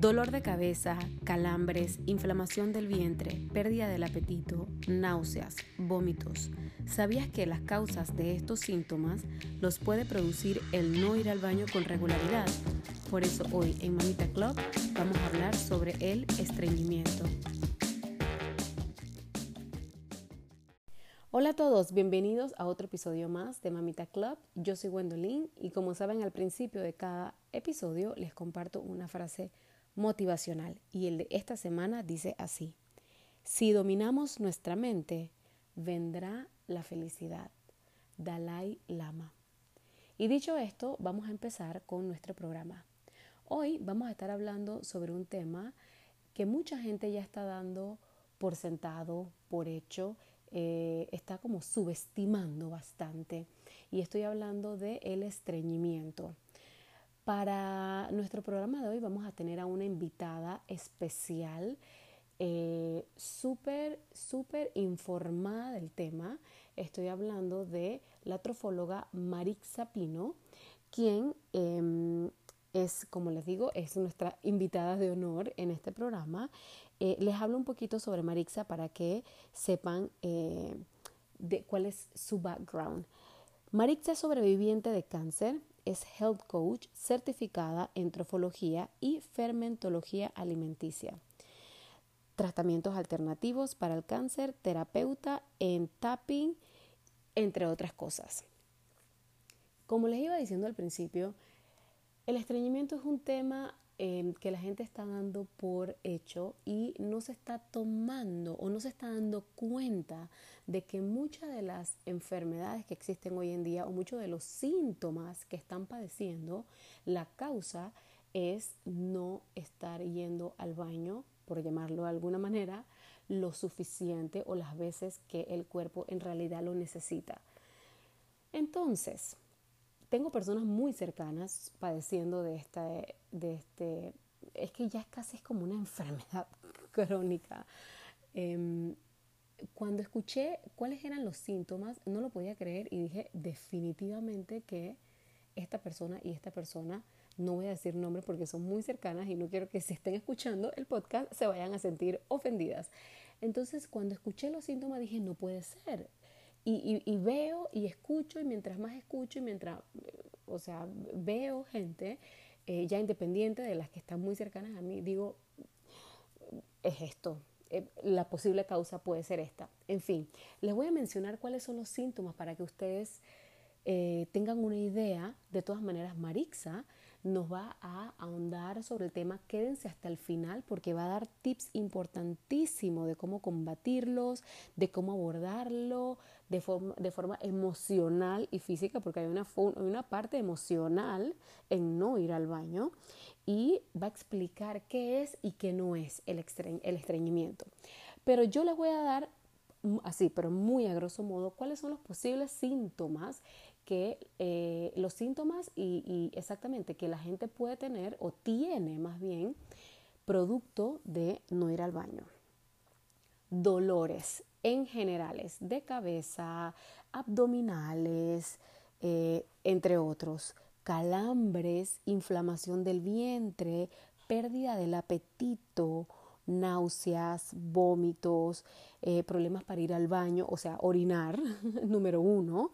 Dolor de cabeza, calambres, inflamación del vientre, pérdida del apetito, náuseas, vómitos. ¿Sabías que las causas de estos síntomas los puede producir el no ir al baño con regularidad? Por eso hoy en Mamita Club vamos a hablar sobre el estreñimiento. Hola a todos, bienvenidos a otro episodio más de Mamita Club. Yo soy Gwendolyn y como saben al principio de cada episodio les comparto una frase motivacional y el de esta semana dice así, si dominamos nuestra mente, vendrá la felicidad. Dalai Lama. Y dicho esto, vamos a empezar con nuestro programa. Hoy vamos a estar hablando sobre un tema que mucha gente ya está dando por sentado, por hecho, eh, está como subestimando bastante. Y estoy hablando de el estreñimiento. Para nuestro programa de hoy vamos a tener a una invitada especial, eh, súper, súper informada del tema. Estoy hablando de la trofóloga Marixa Pino, quien em, es, como les digo, es nuestra invitada de honor en este programa. Eh, les hablo un poquito sobre Marixa para que sepan eh, de cuál es su background. Marixa es sobreviviente de cáncer, es health coach certificada en trofología y fermentología alimenticia. Tratamientos alternativos para el cáncer, terapeuta en tapping, entre otras cosas. Como les iba diciendo al principio, el estreñimiento es un tema Em, que la gente está dando por hecho y no se está tomando o no se está dando cuenta de que muchas de las enfermedades que existen hoy en día o muchos de los síntomas que están padeciendo, la causa es no estar yendo al baño, por llamarlo de alguna manera, lo suficiente o las veces que el cuerpo en realidad lo necesita. Entonces, tengo personas muy cercanas padeciendo de esta, de este, es que ya casi es como una enfermedad crónica. Em, cuando escuché cuáles eran los síntomas, no lo podía creer y dije definitivamente que esta persona y esta persona, no voy a decir nombre porque son muy cercanas y no quiero que se estén escuchando el podcast se vayan a sentir ofendidas. Entonces, cuando escuché los síntomas dije, no puede ser, y, veo y escucho y mientras más escucho y mientras, o sea, veo gente eh, ya independiente de las que están muy cercanas a mí, digo, es esto, eh, la posible causa puede ser esta. En fin, les voy a mencionar cuáles son los síntomas para que ustedes eh, tengan una idea. De todas maneras, Marixa nos va a ahondar sobre el tema. Quédense hasta el final porque va a dar tips importantísimos de cómo combatirlos, de cómo abordarlo de forma, de forma emocional y física, porque hay una, una parte emocional en no ir al baño. Y va a explicar qué es y qué no es el, el estreñimiento. Pero yo les voy a dar así, pero muy a grosso modo, cuáles son los posibles síntomas que eh, los síntomas y, exactamente que la gente puede tener o tiene más bien producto de no ir al baño. Dolores en generales de cabeza, abdominales, eh, entre otros, calambres, inflamación del vientre, pérdida del apetito, náuseas, vómitos, eh, problemas para ir al baño, o sea, orinar, número uno,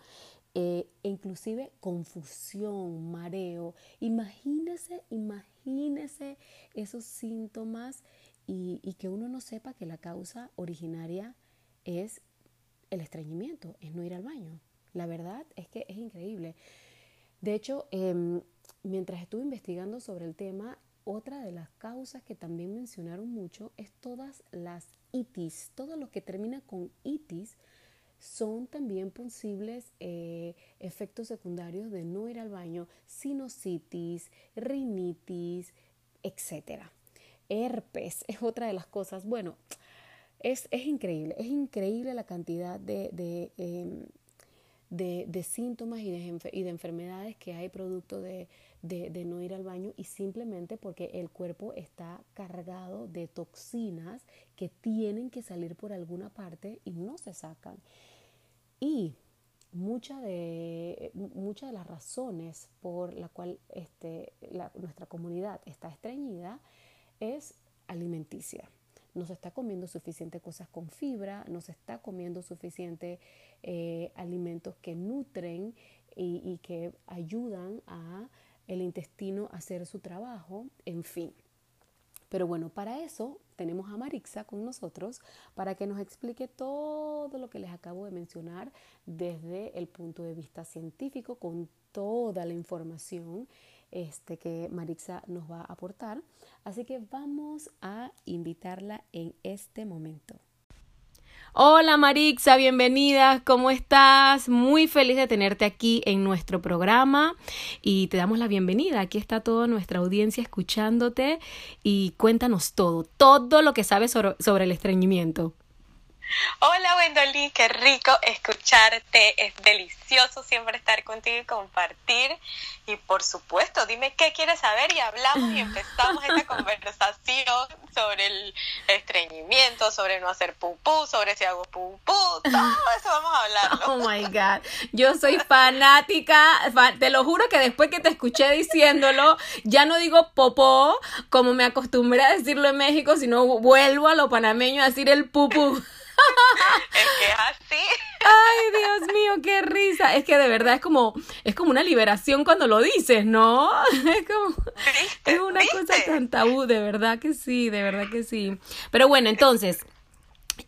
eh, e inclusive confusión, mareo. Imagínese, imagínese esos síntomas y, que uno no sepa que la causa originaria es el estreñimiento, es no ir al baño. La verdad es que es increíble. De hecho, em, mientras estuve investigando sobre el tema, otra de las causas que también mencionaron mucho es todas las itis, todo lo que termina con itis son también posibles eh, efectos secundarios de no ir al baño, sinusitis, rinitis, etc. Herpes es otra de las cosas. Bueno, es, increíble, es increíble la cantidad de, de, em, síntomas de, y de, enfermedades que hay producto de, de, no ir al baño y simplemente porque el cuerpo está cargado de toxinas que tienen que salir por alguna parte y no se sacan. Y muchas de, de las razones por la cual este, nuestra comunidad está estreñida es alimenticia. No se está comiendo suficiente cosas con fibra, no se está comiendo suficiente eh, alimentos que nutren y que ayudan a el intestino hacer su trabajo, en fin. Pero bueno, para eso tenemos a Marixa con nosotros para que nos explique todo lo que les acabo de mencionar desde el punto de vista científico, con toda la información este, que Marixa nos va a aportar. Así que vamos a invitarla en este momento. Hola Marixa, bienvenida, ¿cómo estás? Muy feliz de tenerte aquí en nuestro programa y te damos la bienvenida. Aquí está toda nuestra audiencia escuchándote y cuéntanos todo, todo lo que sabes sobre, sobre el estreñimiento. Hola Wendoli, qué rico escucharte, es delicioso siempre estar contigo y compartir. Y por supuesto, dime qué quieres saber y hablamos y empezamos esta conversación sobre el estreñimiento, sobre no hacer pupú, sobre si hago pupú, todo eso vamos a hablar. Oh my God, yo soy fanática, te lo juro que después que te escuché diciéndolo, ya no digo popó como me acostumbré a decirlo en México, sino vuelvo a lo panameño a decir el pupú es que es así. Ay, Dios mío, qué risa. Es que de verdad es como, es como una liberación cuando lo dices, ¿no? Es como, es una cosa tan tabú, de verdad que sí, de verdad que sí. Pero bueno, entonces,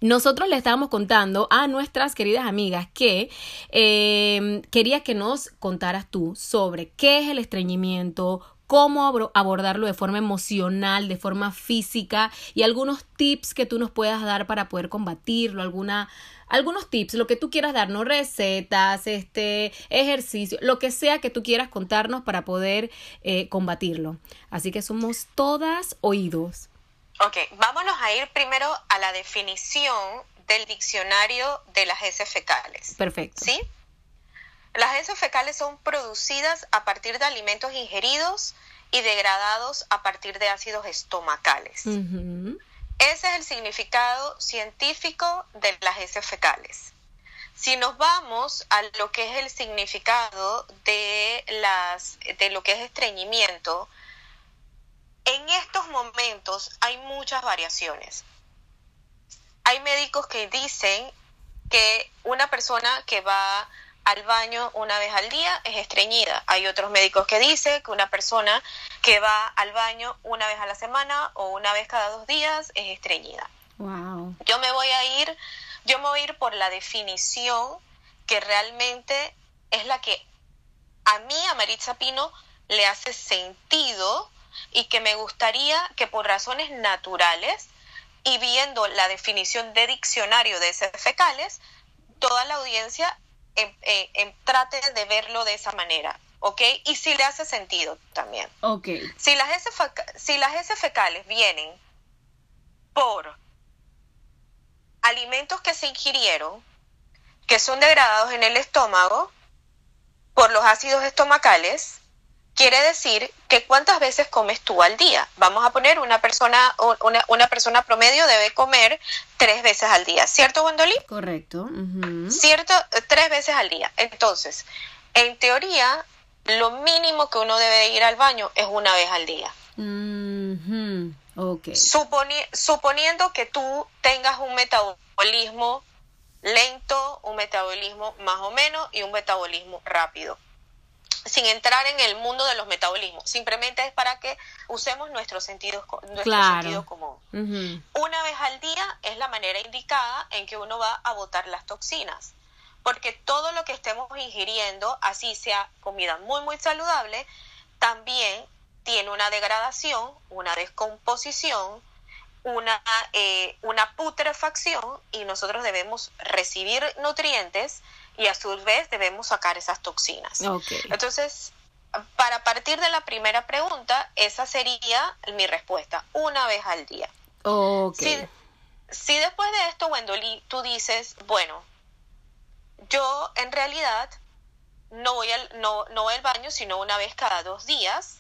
nosotros le estábamos contando a nuestras queridas amigas que eh, quería que nos contaras tú sobre qué es el estreñimiento, cómo abordarlo de forma emocional, de forma física y algunos tips que tú nos puedas dar para poder combatirlo, alguna algunos tips, lo que tú quieras darnos, recetas, este, ejercicio, lo que sea que tú quieras contarnos para poder eh, combatirlo. Así que somos todas oídos. Ok, vámonos a ir primero a la definición del diccionario de las heces fecales. Perfecto. ¿Sí? Las heces fecales son producidas a partir de alimentos ingeridos y degradados a partir de ácidos estomacales. Ese es el significado científico de las heces fecales. Si nos vamos a lo que es el significado de, las, de lo que es estreñimiento, en estos momentos hay muchas variaciones. Hay médicos que dicen que una persona que va al baño una vez al día es estreñida. Hay otros médicos que dicen que una persona que va al baño una vez a la semana o una vez cada dos días es estreñida. Wow. Yo me voy a ir, yo me voy a ir por la definición que realmente es la que a mí, a Maritza Pino, le hace sentido y que me gustaría que por razones naturales y viendo la definición de diccionario de heces fecales, toda la audiencia en, trate de verlo de esa manera, ¿ok? Y si le hace sentido también. Ok. Si las heces, si las heces fecales vienen por alimentos que se ingirieron, que son degradados en el estómago, por los ácidos estomacales, quiere decir que cuántas veces comes tú al día. Vamos a poner una persona, una, una persona promedio debe comer tres veces al día, ¿cierto, Gwendolyn? Correcto. ¿Cierto? Tres veces al día. Entonces, en teoría, lo mínimo que uno debe ir al baño es una vez al día. okay. suponiendo que tú tengas un metabolismo lento, un metabolismo más o menos y un metabolismo rápido sin entrar en el mundo de los metabolismos. Simplemente es para que usemos nuestro sentido, nuestro sentido común. Una vez al día es la manera indicada en que uno va a botar las toxinas. Porque todo lo que estemos ingiriendo, así sea comida muy, muy saludable, también tiene una degradación, una descomposición, una, eh, una putrefacción y nosotros debemos recibir nutrientes y a su vez debemos sacar esas toxinas. Entonces, para partir de la primera pregunta, esa sería mi respuesta, una vez al día. Okay. Si, después de esto, Wendoli, tú dices, bueno, yo en realidad no voy, al, no, no voy al baño sino una vez cada dos días,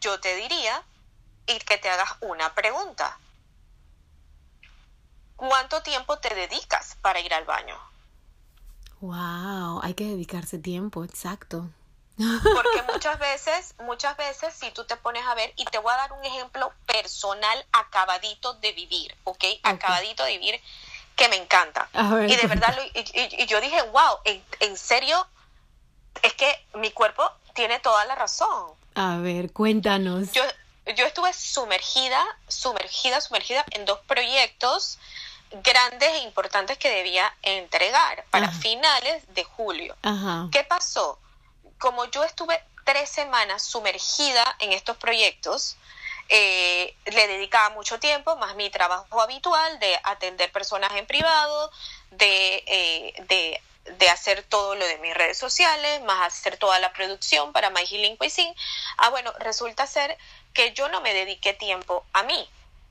yo te diría y que te hagas una pregunta. ¿Cuánto tiempo te dedicas para ir al baño? Wow, hay que dedicarse tiempo, exacto. Porque muchas veces, muchas veces, si tú te pones a ver, y te voy a dar un ejemplo personal acabadito de vivir, ¿ok? Acabadito de vivir que me encanta. y de verdad, y, yo dije, wow, en, serio, es que mi cuerpo tiene toda la razón. A ver, cuéntanos. Yo, yo estuve sumergida, sumergida, sumergida en dos proyectos grandes e importantes que debía entregar para finales de julio. ¿Qué pasó? Como yo estuve tres semanas sumergida en estos proyectos, eh, le dedicaba mucho tiempo, más mi trabajo habitual de atender personas en privado, de, eh, de, hacer todo lo de mis redes sociales, más hacer toda la producción para My Healing Cuisine. Ah, bueno, resulta ser que yo no me dediqué tiempo a mí.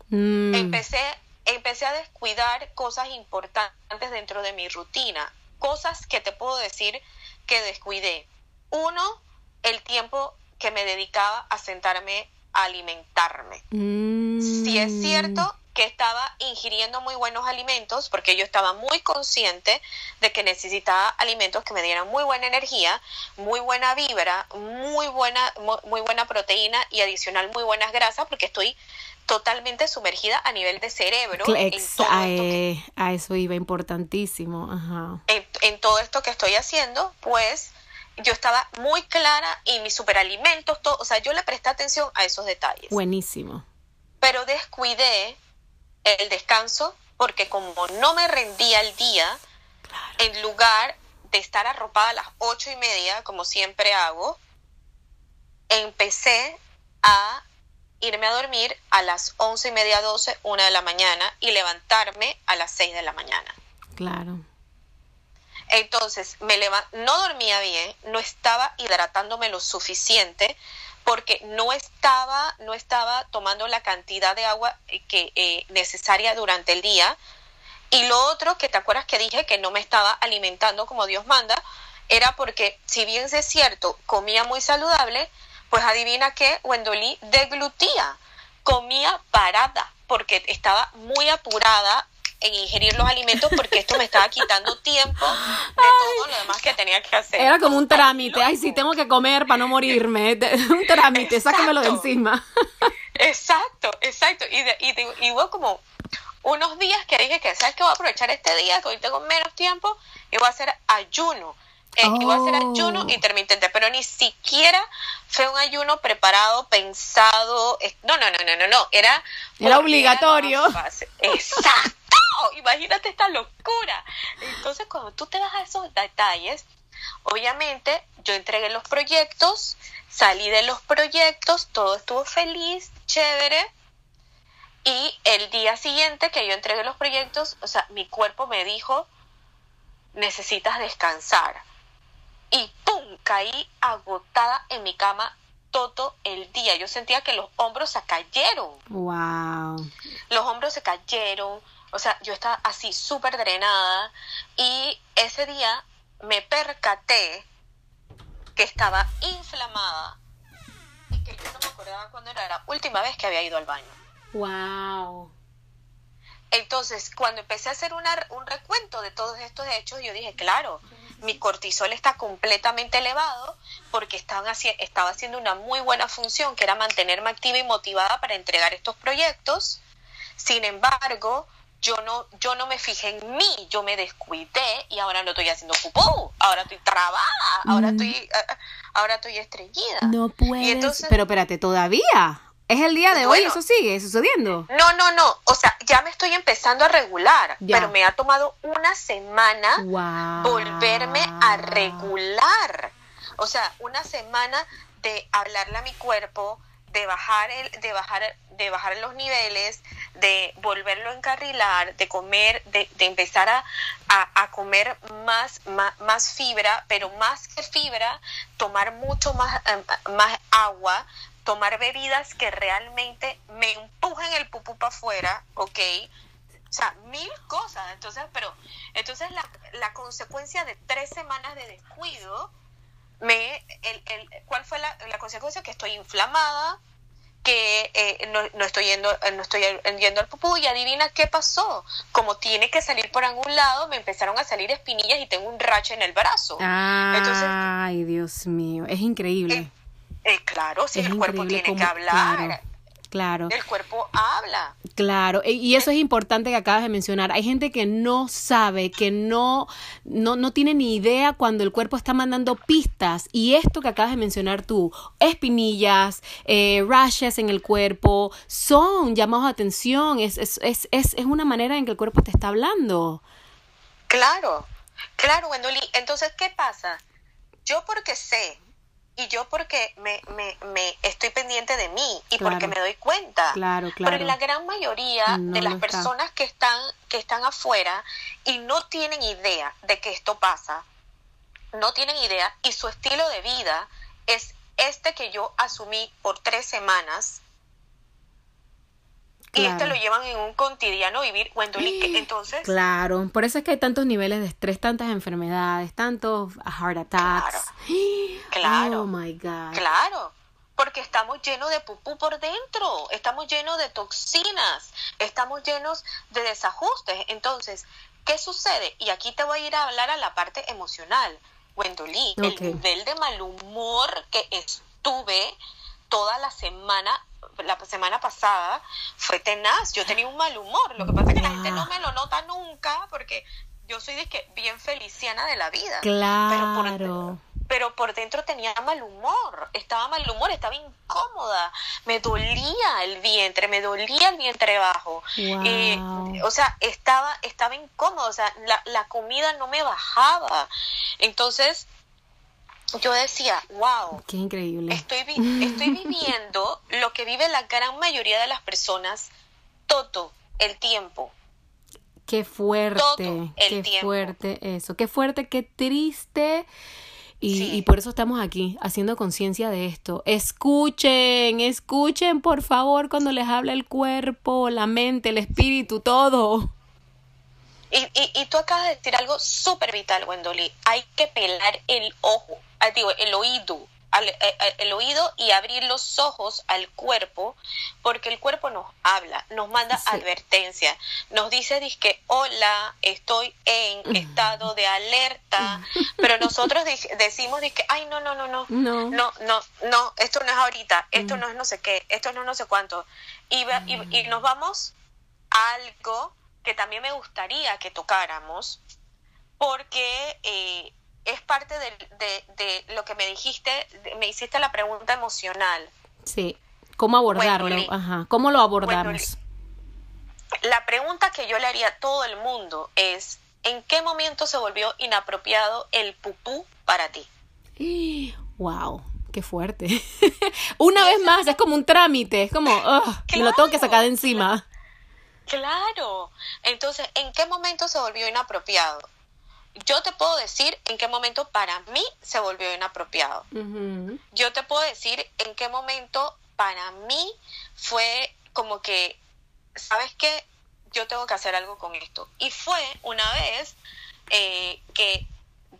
Mm. Empecé, empecé a descuidar cosas importantes dentro de mi rutina, cosas que te puedo decir que descuidé. Uno, el tiempo que me dedicaba a sentarme alimentarme. Si es cierto que estaba ingiriendo muy buenos alimentos, porque yo estaba muy consciente de que necesitaba alimentos que me dieran muy buena energía, muy buena vibra, muy buena, muy, buena proteína y adicional muy buenas grasas, porque estoy totalmente sumergida a nivel de cerebro. a, eso iba importantísimo. en todo esto que estoy haciendo, pues yo estaba muy clara y mis superalimentos, todo, o sea, yo le presté atención a esos detalles. Buenísimo. Pero descuidé el descanso porque como no me rendía el día, en lugar de estar arropada a las ocho y media, como siempre hago, empecé a irme a dormir a las once y media, doce, una de la mañana y levantarme a las seis de la mañana. Claro. Entonces, me no dormía bien, no estaba hidratándome lo suficiente porque no estaba, no estaba tomando la cantidad de agua que, eh, necesaria durante el día. Y lo otro, que te acuerdas que dije que no me estaba alimentando como Dios manda, era porque, si bien es cierto, comía muy saludable, pues adivina qué, Wendolí deglutía, comía parada, porque estaba muy apurada en ingerir los alimentos porque esto me estaba quitando tiempo de todo lo demás que tenía que hacer. Era como un trámite, ay, sí, tengo que comer para no morirme, un trámite, sácamelo de encima. Exacto, exacto, y, de, y, hubo como unos días que dije que, ¿sabes qué? Voy a aprovechar este día, que hoy tengo menos tiempo, y voy a hacer ayuno. Eh, y voy a hacer ayuno oh. intermitente, pero ni siquiera fue un ayuno preparado, pensado. No, no, no, no, no, no. Era, era obligatorio. Exacto imagínate esta locura. Entonces, cuando tú te das a esos detalles, obviamente yo entregué los proyectos, salí de los proyectos, todo estuvo feliz, chévere. Y el día siguiente que yo entregué los proyectos, o sea, mi cuerpo me dijo, necesitas descansar. Y ¡pum! caí agotada en mi cama todo el día. Yo sentía que los hombros se cayeron. Wow. Los hombros se cayeron, o sea, yo estaba así súper drenada y ese día me percaté que estaba inflamada y que yo no me acordaba cuando era la última vez que había ido al baño. Wow. Entonces, cuando empecé a hacer un recuento de todos estos hechos, yo dije, claro, mi cortisol está completamente elevado porque estaban estaba haciendo una muy buena función, que era mantenerme activa y motivada para entregar estos proyectos. Sin embargo, yo no, yo no me fijé en mí, yo me descuidé y ahora no estoy haciendo pupú, ahora estoy trabada, ahora mm. estoy, eh, eh, ahora estoy estreñida. No puedes, pero espérate, todavía. Es el día de hoy, eso sigue sucediendo. No, no, no. O sea, ya me estoy empezando a regular, pero me ha tomado una semana volverme a regular. O sea, una semana de hablarle a mi cuerpo, de bajar el, de bajar, de bajar los niveles, de volverlo a encarrilar, de comer, de, de empezar a, a, comer más, más, fibra, pero más que fibra, tomar mucho más, em, más agua, tomar bebidas que realmente me empujen el pupú para afuera, ¿ok? O sea, mil cosas. Entonces, pero, entonces la, la consecuencia de tres semanas de descuido, me, el, el, ¿cuál fue la, la, consecuencia? Que estoy inflamada, que eh, no, no, estoy yendo, eh, no estoy yendo al pupú y adivina qué pasó. Como tiene que salir por algún lado, me empezaron a salir espinillas y tengo un rache en el brazo. Ay, Dios mío, es increíble. Eh, eh claro, si el cuerpo tiene que hablar. Claro. El cuerpo habla. Claro, e, y eso es importante que acabas de mencionar. Hay gente que no sabe, que no, no, no tiene ni idea cuando el cuerpo está mandando pistas. Y esto que acabas de mencionar tú, espinillas, eh, rashes en el cuerpo, son llamados de atención. Es, es, es, es, es una manera en que el cuerpo te está hablando. Claro, claro, Wendoli. Entonces, ¿qué pasa? Yo porque sé y yo porque me, me, me, estoy pendiente de mí y porque me doy cuenta. Claro, claro. Pero la gran mayoría de las personas que están, que están afuera y no tienen idea de que esto pasa, no tienen idea y su estilo de vida es este que yo asumí por tres semanas y este lo llevan en un cotidiano vivir, Wendoli, entonces... Claro, por eso es que hay tantos niveles de estrés, tantas enfermedades, tantos heart attacks. Claro, Oh, my God. Claro, porque estamos llenos de pupú por dentro, estamos llenos de toxinas, estamos llenos de desajustes. Entonces, ¿qué sucede? Y aquí te voy a ir a hablar a la parte emocional. Wendolí, el nivel de mal humor que estuve toda la semana la semana pasada fue tenaz. Yo tenía un mal humor. Lo que pasa es que la gente no me lo nota nunca porque yo soy de que bien feliciana de la vida. Claro. Pero por, pero por dentro tenía mal humor. Estaba mal humor, estaba incómoda. Me dolía el vientre, me dolía el vientre bajo. Eh, o sea, estaba, estaba incómoda. O sea, la, la comida no me bajaba. Entonces, yo decía, wow, qué increíble. Estoy, estoy viviendo lo que vive la gran mayoría de las personas todo el tiempo. Qué fuerte, qué fuerte eso, qué fuerte, qué triste. Y, y por eso estamos aquí, haciendo conciencia de esto. Escuchen, escuchen, por favor, cuando les habla el cuerpo, la mente, el espíritu, todo. Y, y, y tú acabas de decir algo súper vital, Wendoli. Hay que pelar el ojo, digo, el oído, eh, eh, el oído y abrir los ojos al cuerpo, porque el cuerpo nos habla, nos manda advertencia, nos dice que hola, estoy en estado de alerta, pero nosotros decimos que ay no no no no no. no no no esto no es ahorita, esto no es no sé qué, esto no es no sé cuánto y, y, y nos vamos a algo que también me gustaría que tocáramos, porque eh, es parte de, de, lo que me dijiste, me hiciste la pregunta emocional. Sí, ¿cómo abordarlo? Ajá, ¿cómo lo abordamos? la pregunta que yo le haría a todo el mundo es, ¿en qué momento se volvió inapropiado el pupú para ti? ¡Wow! qué fuerte. Una vez más, es como un trámite, es como, me lo tengo que sacar de encima. Claro. Entonces, ¿en qué momento se volvió inapropiado? Yo te puedo decir en qué momento para mí se volvió inapropiado. Yo te puedo decir en qué momento para mí fue como que, ¿sabes qué? Yo tengo que hacer algo con esto. Y fue una vez eh, que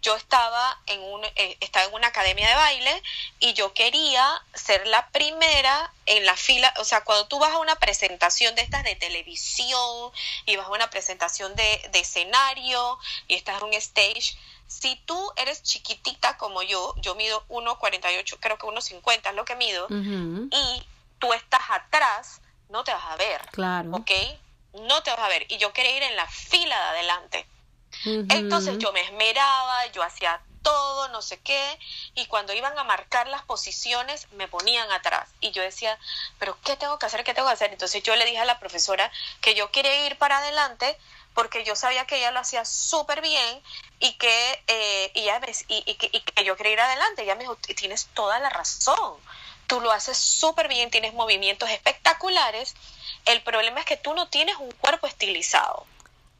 yo estaba en, un, eh, estaba en una academia de baile y yo quería ser la primera en la fila, o sea, cuando tú vas a una presentación de estas de televisión y vas a una presentación de, de escenario y estás en un stage, si tú eres chiquitita como yo, yo mido 1,48, creo que 1,50 es lo que mido, y tú estás atrás, no te vas a ver. Claro. ¿Ok? No te vas a ver. Y yo quería ir en la fila de adelante. Entonces yo me esmeraba, yo hacía todo, no sé qué, y cuando iban a marcar las posiciones me ponían atrás. Y yo decía, pero ¿qué tengo que hacer? ¿Qué tengo que hacer? Entonces yo le dije a la profesora que yo quería ir para adelante porque yo sabía que ella lo hacía súper bien y que, eh, y, y, que, y que yo quería ir adelante. Ella me dijo, tienes toda la razón, tú lo haces súper bien, tienes movimientos espectaculares. El problema es que tú no tienes un cuerpo estilizado.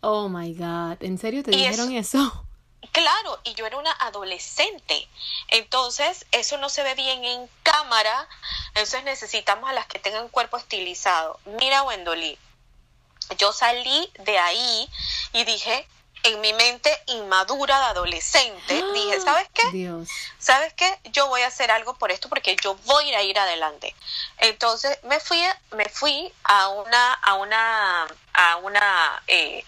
Oh my God, ¿en serio te dijeron eso? Claro, y yo era una adolescente. Entonces, eso no se ve bien en cámara. Entonces, necesitamos a las que tengan cuerpo estilizado. Mira, Wendoli, yo salí de ahí y dije, en mi mente inmadura de adolescente, dije, ¿sabes qué? Dios. ¿Sabes qué? Yo voy a hacer algo por esto porque yo voy a ir adelante. Entonces me fui, me fui a una, a una, a una eh,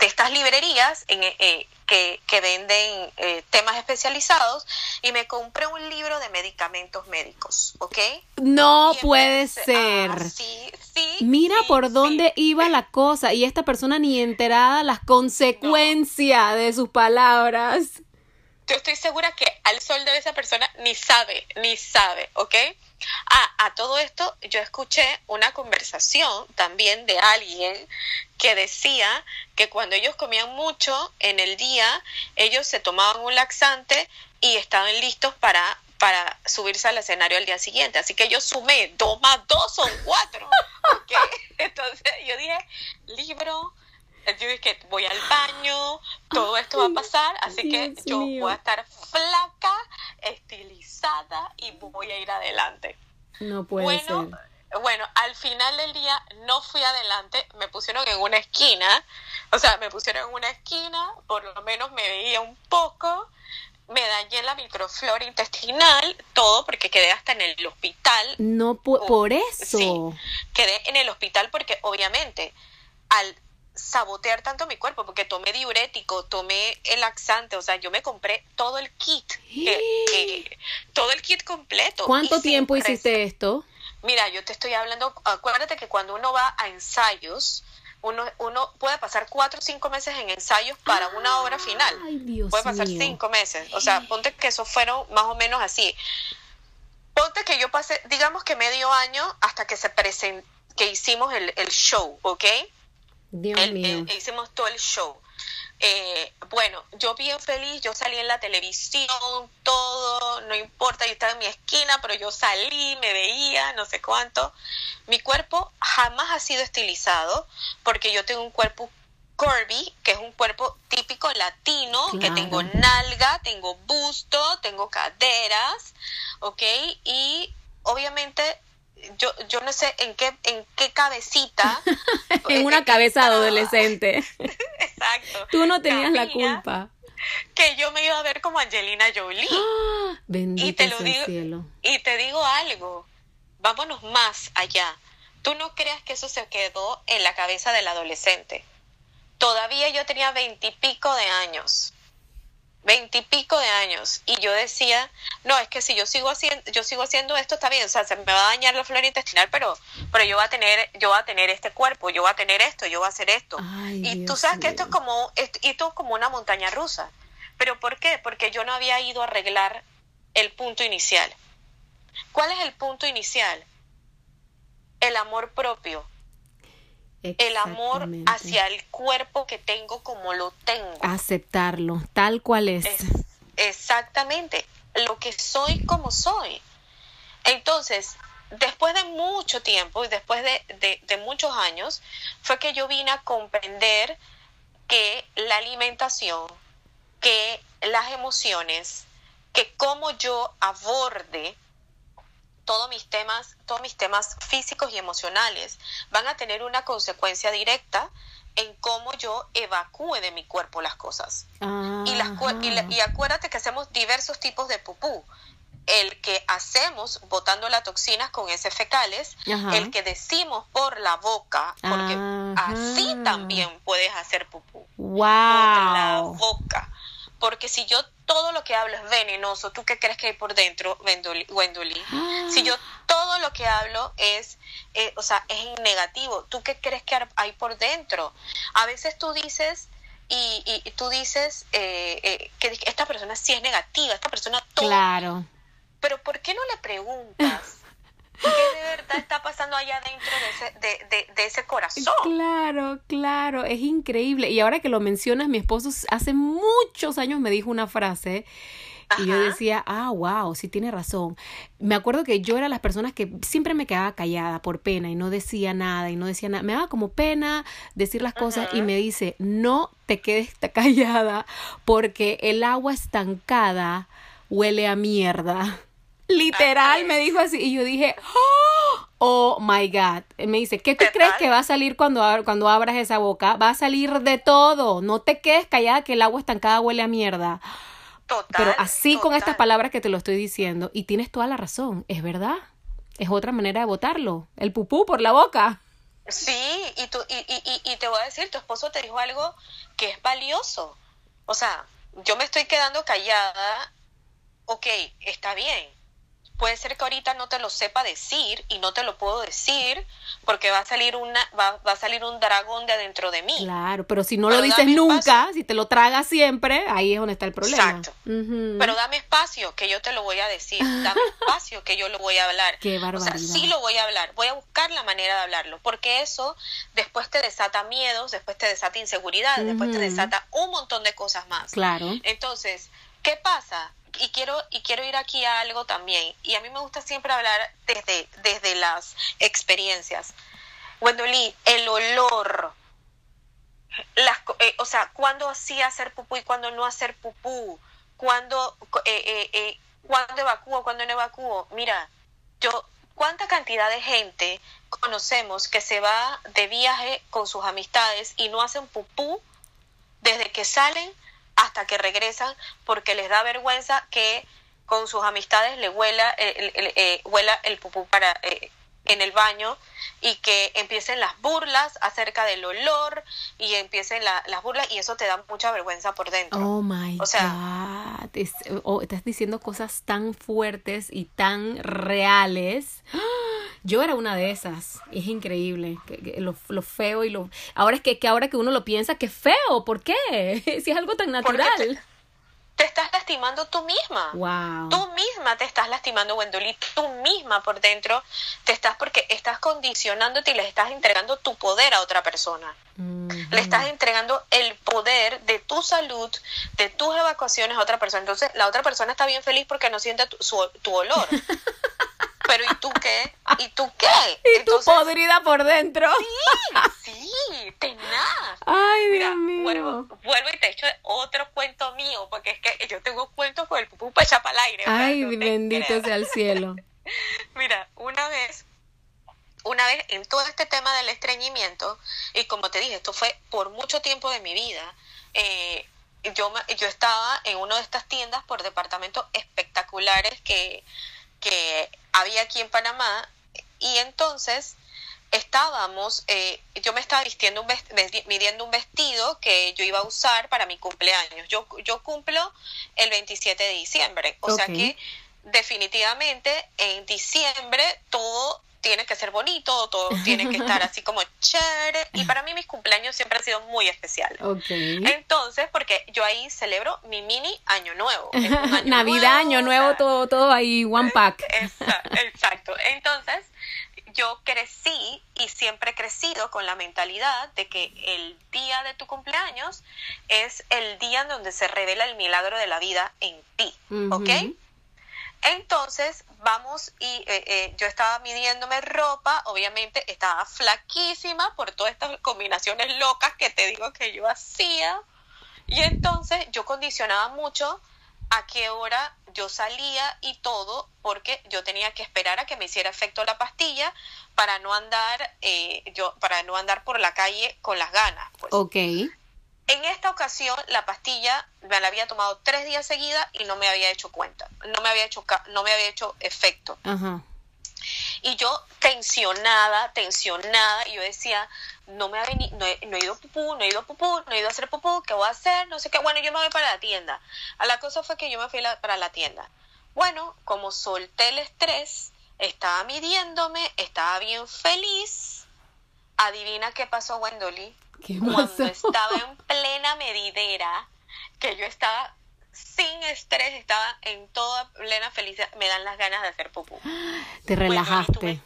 de estas librerías en, eh, que, que, venden eh, temas especializados y me compré un libro de medicamentos médicos, ¿ok? No Y puede empecé- ser. Ah, sí, sí. Mira sí, por dónde iba la cosa y esta persona ni enterada las consecuencias de sus palabras. Yo estoy segura que al sol de esa persona ni sabe, ni sabe, ¿ok? Ah, a todo esto yo escuché una conversación también de alguien que decía que cuando ellos comían mucho en el día, ellos se tomaban un laxante y estaban listos para, para subirse al escenario al día siguiente. Así que yo sumé dos más dos son cuatro. Entonces yo dije, libro, yo dije, voy al baño, todo esto va a pasar, así que yo mío. voy a estar flaca, estilizada y voy a ir adelante. No puede bueno, ser. bueno, al final del día no fui adelante, me pusieron en una esquina, o sea, me pusieron en una esquina, por lo menos me veía un poco, me dañé la microflora intestinal, todo porque quedé hasta en el hospital No pu- por eso. Sí. quedé en el hospital porque obviamente al sabotear tanto mi cuerpo, porque tomé diurético, tomé el laxante, o sea, yo me compré todo el kit, todo el kit completo. ¿Cuánto tiempo hiciste esto? Mira, yo te estoy hablando, acuérdate que cuando uno va a ensayos, uno, uno puede pasar cuatro o cinco meses en ensayos para una obra final. Ay, Dios Puede pasar mío. cinco meses. O sea, ponte que eso fueron más o menos así. Ponte que yo pasé, digamos que medio año hasta que se presentó, que hicimos el, el show, ¿ok? Dios El- mío. el- hicimos todo el show. Eh, bueno, yo bien feliz, yo salí en la televisión, todo, no importa, yo estaba en mi esquina, pero yo salí, me veía, no sé cuánto. Mi cuerpo jamás ha sido estilizado porque yo tengo un cuerpo curvy, que es un cuerpo típico latino, que tengo nalga, tengo busto, tengo caderas, ¿ok? Y obviamente yo, yo no sé en qué, en qué cabecita. en una cabeza de adolescente. Exacto. Tú no tenías la culpa. Que yo me iba a ver como Angelina Jolie. ¡Ah! Bendito Y te lo digo- el cielo. Y te digo algo, vámonos más allá. Tú no creas que eso se quedó en la cabeza del adolescente. Todavía yo tenía veintipico de años. Veintipico de años. Y yo decía, no, es que si yo sigo haciendo, yo sigo haciendo esto, está bien, o sea, se me va a dañar la flora intestinal, pero, pero yo voy a tener, yo voy a tener este cuerpo, yo voy a tener esto, yo voy a hacer esto. Ay, y tú Dios sabes que esto es como, esto, esto es como una montaña rusa. ¿Pero por qué? Porque yo no había ido a arreglar el punto inicial. ¿Cuál es el punto inicial? El amor propio, el amor hacia el cuerpo que tengo como lo tengo. Aceptarlo, tal cual es. Es- exactamente, lo que soy como soy. Entonces, después de mucho tiempo y después de, de- de muchos años, fue que yo vine a comprender que la alimentación, que las emociones, que cómo yo aborde todos mis temas, todos mis temas físicos y emocionales van a tener una consecuencia directa en cómo yo evacúe de mi cuerpo las cosas. Y, las, cu- y, la- Ajá. y acuérdate que hacemos diversos tipos de pupú. El que hacemos botando las toxinas con heces fecales, Ajá. el que decimos por la boca, porque Ajá. así también puedes hacer pupú. Por la Wow. boca. Porque si yo todo lo que hablo es venenoso, ¿tú qué crees que hay por dentro, Wendoli- Wendoli? Si yo todo lo que hablo es, eh, o sea, es negativo, ¿tú qué crees que hay por dentro? A veces tú dices, y, y- y tú dices eh, eh, que esta persona sí es negativa, esta persona todo, Claro. pero ¿por qué no le preguntas qué de verdad está pasando allá dentro de ese, de, de- de ese corazón? Claro, claro, es increíble. Y ahora que lo mencionas, mi esposo hace muchos años me dijo una frase y yo decía, ah, wow, sí tiene razón. Me acuerdo que yo era las personas que siempre me quedaba callada por pena y no decía nada y no decía nada. Me daba como pena decir las cosas y me dice, no te quedes callada porque el agua estancada huele a mierda. Literal me dijo así y yo dije, oh, Oh my God. Me dice, ¿qué tú crees que va a salir cuando, cuando abras esa boca? Va a salir de todo. No te quedes callada que el agua estancada huele a mierda. Total, Pero así con estas palabras que te lo estoy diciendo, y tienes toda la razón, es verdad. Es otra manera de botarlo. El pupú por la boca. Sí, y, tú, y, y, y- y te voy a decir, tu esposo te dijo algo que es valioso. O sea, yo me estoy quedando callada, ok, está bien. Puede ser que ahorita no te lo sepa decir y no te lo puedo decir porque va a salir una va, va a salir un dragón de adentro de mí. Claro, pero si no Pero lo dices nunca, espacio. si te lo tragas siempre, ahí es donde está el problema. Exacto. Pero dame espacio que yo te lo voy a decir, dame espacio que yo lo voy a hablar. Qué O sea, barbaridad. sí lo voy a hablar, voy a buscar la manera de hablarlo, porque eso después te desata miedos, después te desata inseguridades, después te desata un montón de cosas más. Claro. Entonces, ¿qué pasa? Y quiero, y quiero ir aquí a algo también, y a mí me gusta siempre hablar desde, desde las experiencias. Wendolí, el olor, las, eh, o sea, cuándo sí hacer pupú y cuándo no hacer pupú, cuándo, eh, eh, eh, cuándo evacúo, no evacúo. Mira, yo, ¿cuánta cantidad de gente conocemos que se va de viaje con sus amistades y no hacen pupú desde que salen hasta que regresan porque les da vergüenza que con sus amistades le huela el, el- el- eh, huela el pupú para eh, en el baño y que empiecen las burlas acerca del olor y empiecen la- las burlas y eso te da mucha vergüenza por dentro. Oh my O sea- God. Es- oh, estás diciendo cosas tan fuertes y tan reales. Yo era una de esas. Es increíble. que- que lo, lo feo y lo. Ahora es que, que ahora que uno lo piensa, que feo. ¿Por qué? Si es algo tan natural. Te estás lastimando tú misma. Wow. Tú misma te estás lastimando, Wendolí, tú misma por dentro te estás porque estás condicionándote y le estás entregando tu poder a otra persona. Le estás entregando el poder de tu salud, de tus evacuaciones a otra persona. Entonces, la otra persona está bien feliz porque no siente tu, su- tu olor. Pero ¿y tú qué? ¿Y tú qué? Y Entonces, podrida por dentro. sí, tenaz. Ay, Mira, Dios mío. vuelvo, vuelvo y te echo otro cuento mío, porque es que yo tengo cuentos con el pupú para echar para el aire. Ay, no bendito creas. sea el cielo. Mira, una vez, una vez en todo este tema del estreñimiento, y como te dije, esto fue por mucho tiempo de mi vida, eh, yo, me- yo estaba en una de estas tiendas por departamentos espectaculares que, que había aquí en Panamá, y entonces estábamos, eh, yo me estaba vistiendo un midiendo un vestido que yo iba a usar para mi cumpleaños. Yo, yo cumplo el 27 de diciembre, o sea que definitivamente en diciembre todo tiene que ser bonito, todo tiene que estar así como chévere, y para mí mis cumpleaños siempre han sido muy especiales. Ok. Entonces, porque yo ahí celebro mi mini año nuevo. año Navidad, Año o Nuevo, sea, todo, todo ahí, one pack. Exa- Exacto. Entonces, yo crecí y siempre he crecido con la mentalidad de que el día de tu cumpleaños es el día en donde se revela el milagro de la vida en ti. ¿Ok? Entonces, vamos y eh, eh, yo estaba midiéndome ropa, obviamente estaba flaquísima por todas estas combinaciones locas que te digo que yo hacía. Y entonces yo condicionaba mucho a qué hora yo salía y todo, porque yo tenía que esperar a que me hiciera efecto la pastilla para no andar, eh, yo, para no andar por la calle con las ganas. Pues. Ok. En esta ocasión, la pastilla me la había tomado tres días seguida y no me había hecho cuenta, no me había hecho, no me había hecho efecto. Ajá. Y yo tensionada, tensionada, y yo decía, no me ha veni- no he, no he ido a pupú, no he ido a pupú, no he ido a hacer pupú, ¿qué voy a hacer? No sé qué. Bueno, yo me voy para la tienda. A la cosa fue que yo me fui la- para la tienda. Bueno, como solté el estrés, estaba midiéndome, estaba bien feliz. Adivina qué pasó, Wendoli ¿Qué cuando estaba en plena medidera, que yo estaba sin estrés, estaba en toda plena felicidad, me dan las ganas de hacer pupú. Te Bueno, relajaste. tuve,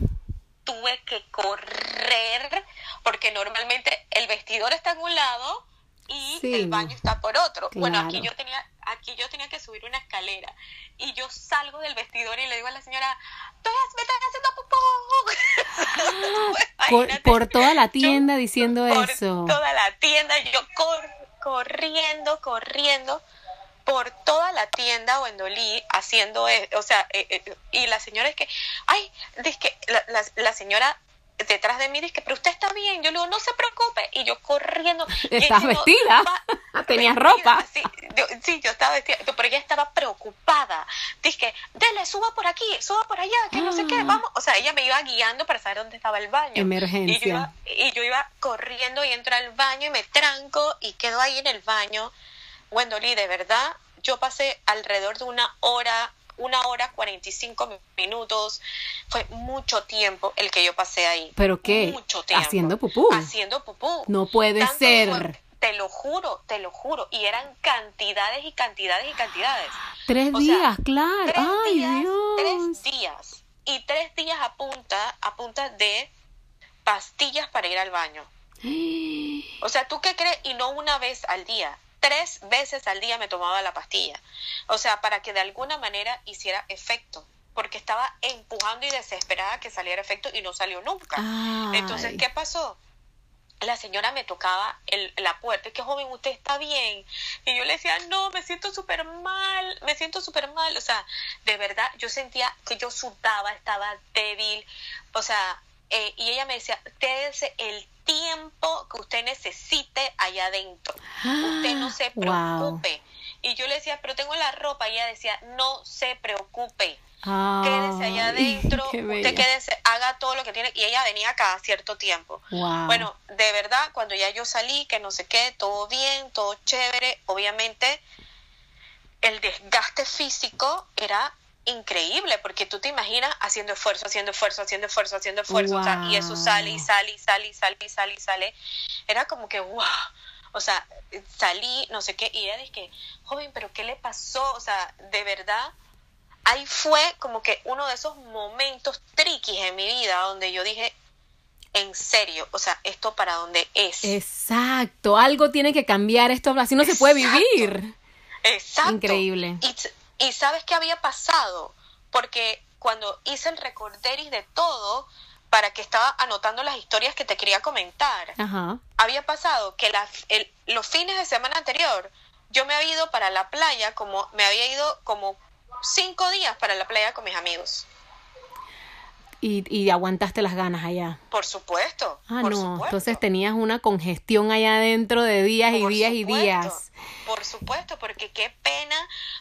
tuve que correr, porque normalmente el vestidor está en un lado y Sí. el baño está por otro. Bueno, aquí yo tenía aquí yo tenía que subir una escalera y yo salgo del vestidor y le digo a la señora, "Estoy, me estoy haciendo pupú. Por, por toda la Yo- tienda diciendo por eso. toda la tienda, yo cor- corriendo, corriendo, por toda la tienda Wendolí haciendo, e- o sea, eh, eh, y la señora es que, ay, dice que la, la, la señora detrás de mí dice pero usted está bien, yo le digo, no se preocupe, y yo corriendo. ¿Estás vestida? "Va- ¿Tenías vestida", ropa? Sí yo, sí, yo estaba vestida, pero ella estaba preocupada. Que, dele, suba por aquí, suba por allá, que no sé qué, Ah. vamos. O sea, ella me iba guiando para saber dónde estaba el baño. Emergencia. Y yo, iba, y yo iba corriendo y entro al baño y me tranco y quedo ahí en el baño. Wendolí, de verdad, yo pasé alrededor de una hora, una hora 45 minutos. Fue mucho tiempo el que yo pasé ahí. ¿Pero qué? Mucho tiempo. ¿Haciendo pupú? Haciendo pupú. No puede Tanto ser. fue- te lo juro, te lo juro. Y eran cantidades y cantidades y cantidades. Tres O sea, días, claro. Tres Ay, días, Dios. tres días. Y tres días a punta, a punta de pastillas para ir al baño. O sea, ¿tú qué crees? Y no una vez al día. Tres veces al día me tomaba la pastilla. O sea, para que de alguna manera hiciera efecto. Porque estaba empujando y desesperada que saliera efecto y no salió nunca. Ay. Entonces, ¿qué pasó? La señora me tocaba el, la puerta, y que joven, usted está bien. Y yo le decía, no, me siento súper mal, me siento súper mal. O sea, de verdad, yo sentía que yo sudaba, estaba débil. O sea, eh, y ella me decía, dése el tiempo que usted necesite allá adentro. Usted no se Wow. preocupe. Y yo le decía, pero tengo la ropa. Y ella decía, no se preocupe Ay, quédese allá adentro, usted quédese, haga todo lo que tiene. Y ella venía cada cierto tiempo. Wow. Bueno, de verdad, cuando ya yo salí, que no sé qué, todo bien, todo chévere, obviamente el desgaste físico era increíble, porque tú te imaginas haciendo esfuerzo, haciendo esfuerzo, haciendo esfuerzo, haciendo esfuerzo, o sea, y eso sale y sale y sale y sale y sale y sale. Era como que, wow, o sea, salí, no sé qué, y ella que, joven, pero ¿qué le pasó? O sea, de verdad, ahí fue como que uno de esos momentos triquis en mi vida donde yo dije, en serio, o sea, esto para dónde es. Exacto, algo tiene que cambiar esto, así no se puede vivir. Exacto. Increíble. Y, y sabes qué había pasado, porque cuando hice el recorderis de todo, para que estaba anotando las historias que te quería comentar, Ajá. había pasado que el- los fines de semana anterior yo me había ido para la playa, como me había ido como cinco días para la playa con mis amigos. Y, y aguantaste las ganas allá. Por supuesto. Ah, por no. supuesto. Entonces tenías una congestión allá adentro de días y días y días. Por supuesto, porque qué pena,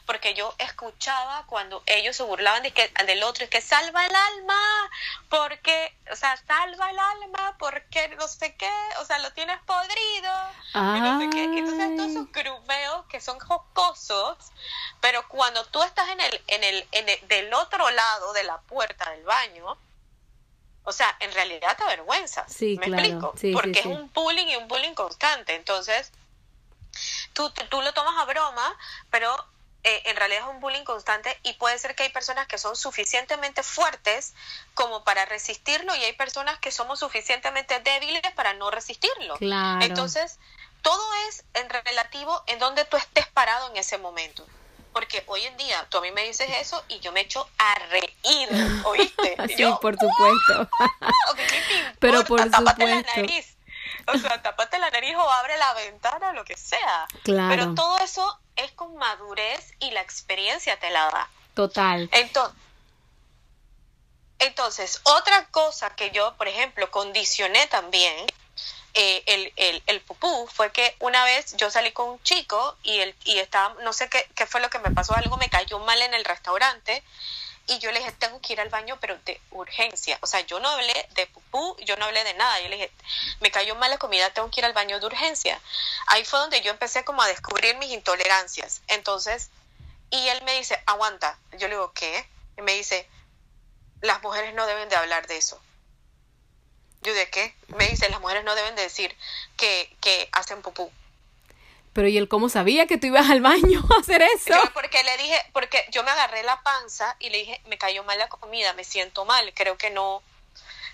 porque yo escuchaba cuando ellos se burlaban de que, del otro, es que salva el alma, porque, o sea, salva el alma, porque no sé qué, o sea, lo tienes podrido, y no sé qué. Entonces, todos esos grumeos que son jocosos, pero cuando tú estás en el, en el, en el, del otro lado de la puerta del baño, o sea, en realidad te avergüenzas. Sí, ¿Me claro. explico? Sí, Porque sí. es un bullying y un bullying constante. Entonces, tú, tú, lo tomas a broma, pero eh, en realidad es un bullying constante y puede ser que hay personas que son suficientemente fuertes como para resistirlo y hay personas que somos suficientemente débiles para no resistirlo. Claro. Entonces, todo es en relativo en donde tú estés parado en ese momento. Porque hoy en día tú a mí me dices eso y yo me echo a reír, ¿oíste? Sí, Yo, por supuesto. Ok, ¿qué Pero por Tápate la supuesto. nariz. O sea, tápate la nariz o abre la ventana, lo que sea. Claro. Pero todo eso es con madurez y la experiencia te la da. Total. Entonces, entonces otra cosa que yo, por ejemplo, condicioné también eh, el, el, el pupú fue que una vez yo salí con un chico y, él, y estaba, no sé qué, qué fue lo que me pasó, algo me cayó mal en el restaurante y yo le dije, tengo que ir al baño, pero de urgencia. O sea, yo no hablé de pupú, yo no hablé de nada. Yo le dije, me cayó mal la comida, tengo que ir al baño de urgencia. Ahí fue donde yo empecé como a descubrir mis intolerancias. Entonces, y él me dice, aguanta. Yo le digo, ¿qué? Y me dice, las mujeres no deben de hablar de eso. Yo, ¿de qué? Me dice, las mujeres no deben de decir que, que hacen pupú. Pero ¿y él cómo sabía que tú ibas al baño a hacer eso? Yo porque le dije, porque yo me agarré la panza y le dije, me cayó mal la comida, me siento mal, creo que no,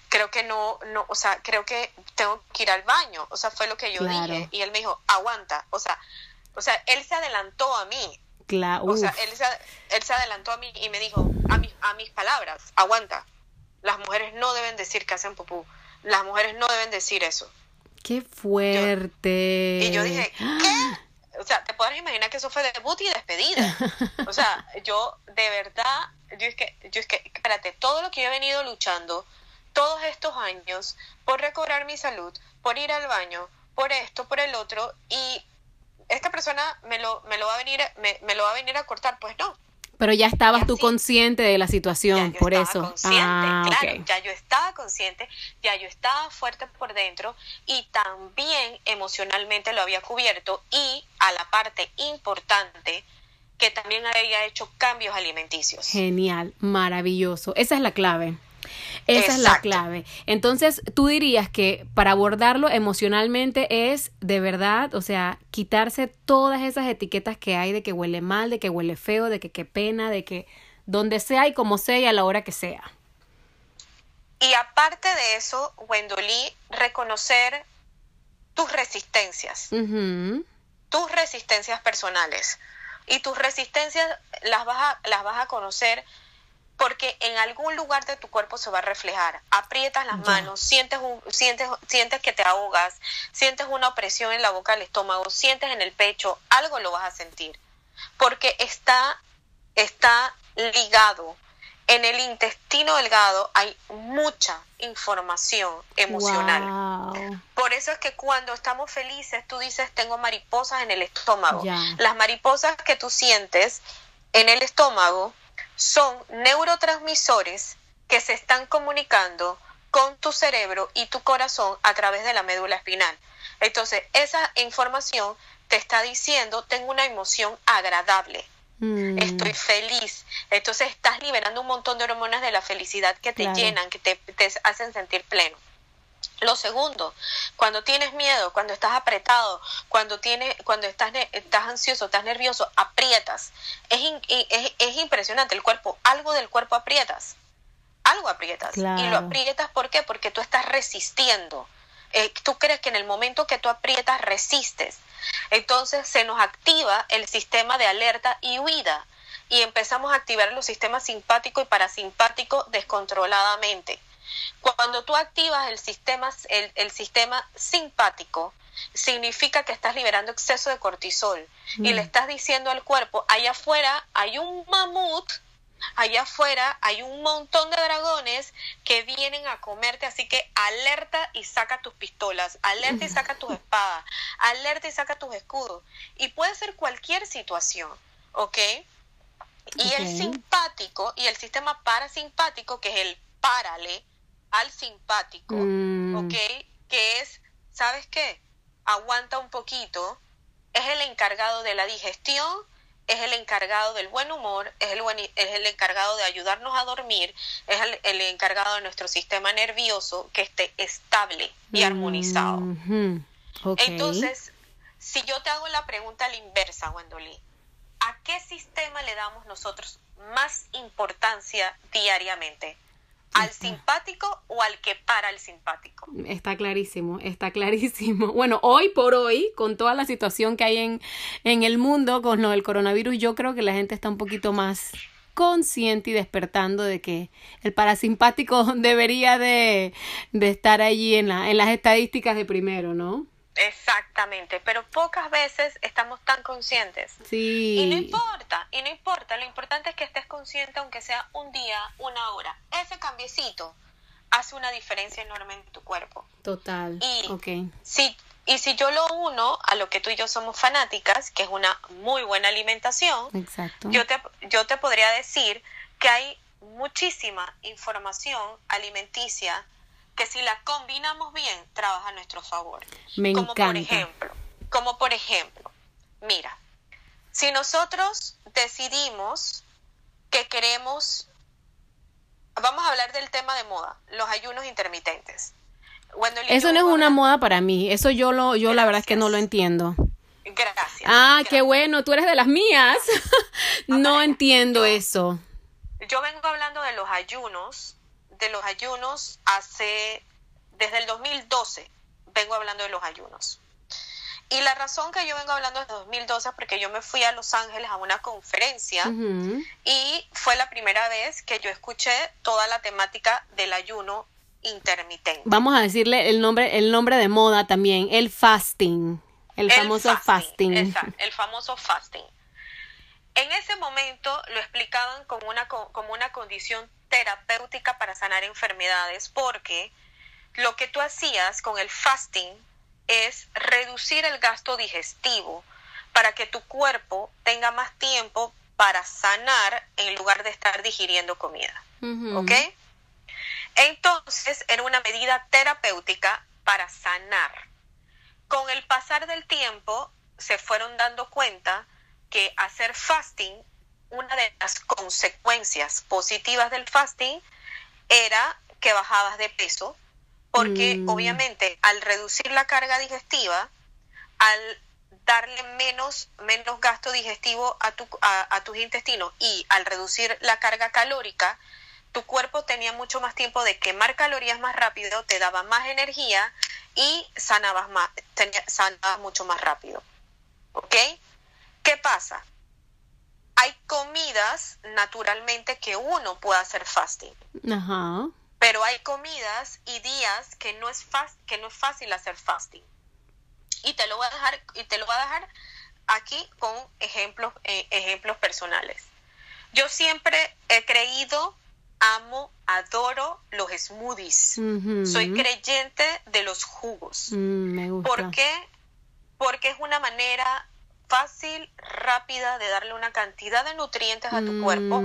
creo que no, no, o sea, creo que tengo que ir al baño, o sea, fue lo que yo Claro. dije. Y él me dijo, aguanta, o sea, o sea, él se adelantó a mí, Claro. o sea, él se, él se adelantó a mí y me dijo, a, mi- a mis palabras, aguanta, las mujeres no deben decir que hacen pupú, las mujeres no deben decir eso. Qué fuerte. Y yo dije, ¿qué? O o sea, te podrás imaginar que eso fue debut y despedida. O sea, yo de verdad, yo es que, yo es que, espérate, todo lo que yo he venido luchando todos estos años por recobrar mi salud, por ir al baño, por esto, por el otro, y esta persona me lo, me lo va a venir, me, me lo va a venir a cortar, pues no. Pero ya estabas tú consciente de la situación, por eso. Consciente, ah, claro, ya yo estaba consciente, ya yo estaba fuerte por dentro y también emocionalmente lo había cubierto y a la parte importante que también había hecho cambios alimenticios. Genial, maravilloso. Esa es la clave. Esa es la clave. Entonces, tú dirías que para abordarlo emocionalmente es de verdad, o sea, quitarse todas esas etiquetas que hay de que huele mal, de que huele feo, de que qué pena, de que donde sea y como sea y a la hora que sea. Y aparte de eso, Wendolí, reconocer tus resistencias, tus resistencias personales. Y tus resistencias las vas a, las vas a conocer porque en algún lugar de tu cuerpo se va a reflejar. Aprietas las manos, sientes, un, sientes, sientes que te ahogas, sientes una opresión en la boca del estómago, sientes en el pecho, algo lo vas a sentir, porque está, está ligado. En el intestino delgado hay mucha información emocional. Por eso es que cuando estamos felices, tú dices, tengo mariposas en el estómago. Las mariposas que tú sientes en el estómago son neurotransmisores que se están comunicando con tu cerebro y tu corazón a través de la médula espinal. Entonces, esa información te está diciendo, tengo una emoción agradable, mm. estoy feliz. Entonces, estás liberando un montón de hormonas de la felicidad que te llenan, que te, te hacen sentir pleno. Lo segundo, cuando tienes miedo, cuando estás apretado, cuando tienes, cuando estás, estás ansioso, estás nervioso, aprietas. Es, es, impresionante el cuerpo, algo del cuerpo aprietas, algo aprietas. Y lo aprietas ¿por qué? Porque tú estás resistiendo. Eh, tú crees que en el momento que tú aprietas resistes. Entonces se nos activa el sistema de alerta y huida y empezamos a activar los sistemas simpático y parasimpático descontroladamente. Cuando tú activas el sistema, el, sistema simpático, significa que estás liberando exceso de cortisol y le mm. estás diciendo al cuerpo, allá afuera hay un mamut, allá afuera hay un montón de dragones que vienen a comerte, así que alerta y saca tus pistolas, alerta y saca tus espadas, alerta y saca tus escudos. Y puede ser cualquier situación, ¿ok? Y el simpático y el sistema parasimpático, que es el párale, al simpático, mm. ¿ok? Que es, ¿sabes qué? Aguanta un poquito, es el encargado de la digestión, es el encargado del buen humor, es el, es el encargado de ayudarnos a dormir, es el, encargado de nuestro sistema nervioso que esté estable y armonizado. Entonces, si yo te hago la pregunta a la inversa, Wendolí, ¿a qué sistema le damos nosotros más importancia diariamente? Al simpático o al que para el simpático. Está clarísimo, está clarísimo. Bueno, hoy por hoy, con toda la situación que hay en, en el mundo con lo del coronavirus, yo creo que la gente está un poquito más consciente y despertando de que el parasimpático debería de, de estar allí en, la, en las estadísticas de primero, ¿no? Exactamente, pero pocas veces estamos tan conscientes. Sí. Y no importa, y no importa, lo importante es que estés consciente aunque sea un día, una hora. Ese cambiecito hace una diferencia enorme en tu cuerpo. Total. Y okay. si y si yo lo uno a lo que tú y yo somos fanáticas, que es una muy buena alimentación, Exacto. Yo te yo te podría decir que hay muchísima información alimenticia que si la combinamos bien, trabaja a nuestro favor. Me como por ejemplo, como por ejemplo, mira, si nosotros decidimos que queremos, vamos a hablar del tema de moda, los ayunos intermitentes. eso no es una moda para mí, eso yo lo, yo la verdad es que no lo entiendo. Gracias. Ah, qué bueno, tú eres de las mías. no entiendo eso. Yo vengo hablando de los ayunos de los ayunos hace, desde el 2012 vengo hablando de los ayunos. Y la razón que yo vengo hablando desde 2012 es porque yo me fui a Los Ángeles a una conferencia y fue la primera vez que yo escuché toda la temática del ayuno intermitente. Vamos a decirle el nombre, el nombre de moda también, el fasting. El famoso fasting. el famoso fasting. En ese momento lo explicaban como una, como una condición terapéutica para sanar enfermedades, porque lo que tú hacías con el fasting es reducir el gasto digestivo para que tu cuerpo tenga más tiempo para sanar en lugar de estar digiriendo comida. ¿Ok? Entonces, era una medida terapéutica para sanar. Con el pasar del tiempo, se fueron dando cuenta que hacer fasting, una de las consecuencias positivas del fasting era que bajabas de peso, porque mm. obviamente al reducir la carga digestiva, al darle menos, menos gasto digestivo a, tu, a, tus intestinos y al reducir la carga calórica, tu cuerpo tenía mucho más tiempo de quemar calorías más rápido, te daba más energía y sanabas, más, sanabas mucho más rápido. ¿Ok? ¿Qué pasa? Hay comidas naturalmente que uno puede hacer fasting. Ajá. Pero hay comidas y días que no es, que no es fácil hacer fasting y te lo voy a dejar y te lo voy a dejar aquí con ejemplos eh, ejemplos personales yo siempre he creído amo adoro los smoothies soy creyente de los jugos mm, me gusta. ¿por qué? porque es una manera fácil rápida de darle una cantidad de nutrientes a tu cuerpo